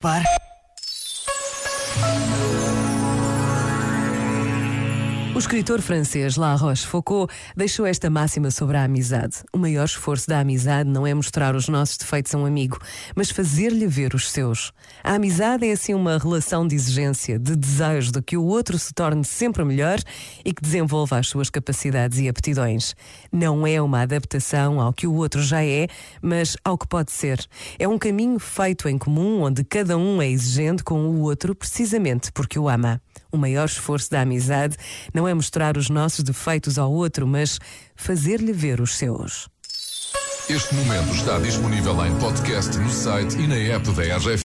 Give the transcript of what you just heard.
Пар. O escritor francês La Rochefoucauld deixou esta máxima sobre a amizade. O maior esforço da amizade não é mostrar os nossos defeitos a um amigo, mas fazer-lhe ver os seus. A amizade é assim uma relação de exigência, de desejo de que o outro se torne sempre melhor e que desenvolva as suas capacidades e aptidões. Não é uma adaptação ao que o outro já é, mas ao que pode ser. É um caminho feito em comum onde cada um é exigente com o outro precisamente porque o ama. O maior esforço da amizade é mostrar os nossos defeitos ao outro, mas fazer-lhe ver os seus. Este momento está disponível em podcast no site e na app da RGF.